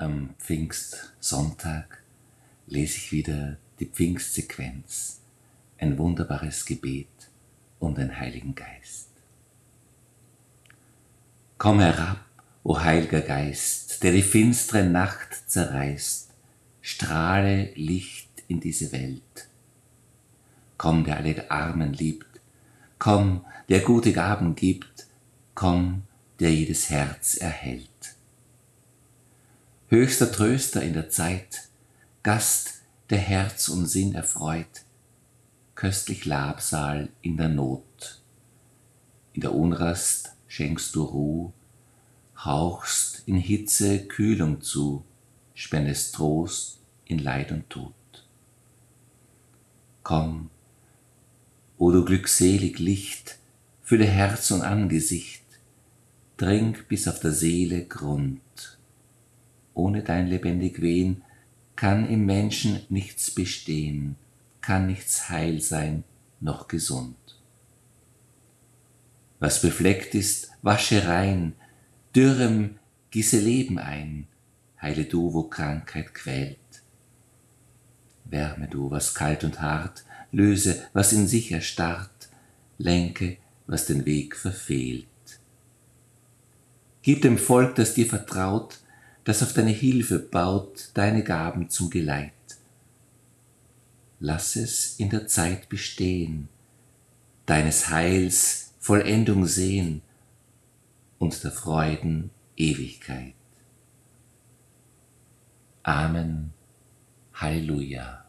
am Pfingstsonntag lese ich wieder die Pfingstsequenz, ein wunderbares Gebet um den Heiligen Geist. Komm herab, o Heiliger Geist, der die finstere Nacht zerreißt, strahle Licht in diese Welt. Komm, der alle Armen liebt, komm, der gute Gaben gibt, komm, der jedes Herz erhält höchster Tröster in der Zeit, Gast, der Herz und Sinn erfreut, köstlich Labsal in der Not. In der Unrast schenkst du Ruh, hauchst in Hitze Kühlung zu, spendest Trost in Leid und Tod. Komm, o du glückselig Licht, fülle Herz und Angesicht, dring bis auf der Seele Grund ohne dein lebendig Wehen kann im Menschen nichts bestehen, kann nichts heil sein noch gesund. Was befleckt ist, wasche rein, dürrem gieße Leben ein, heile du, wo Krankheit quält. Wärme du, was kalt und hart, löse, was in sich erstarrt, lenke, was den Weg verfehlt. Gib dem Volk, das dir vertraut, das auf deine Hilfe baut, deine Gaben zum Geleit. Lass es in der Zeit bestehen, deines Heils Vollendung sehen und der Freuden Ewigkeit. Amen. Halleluja.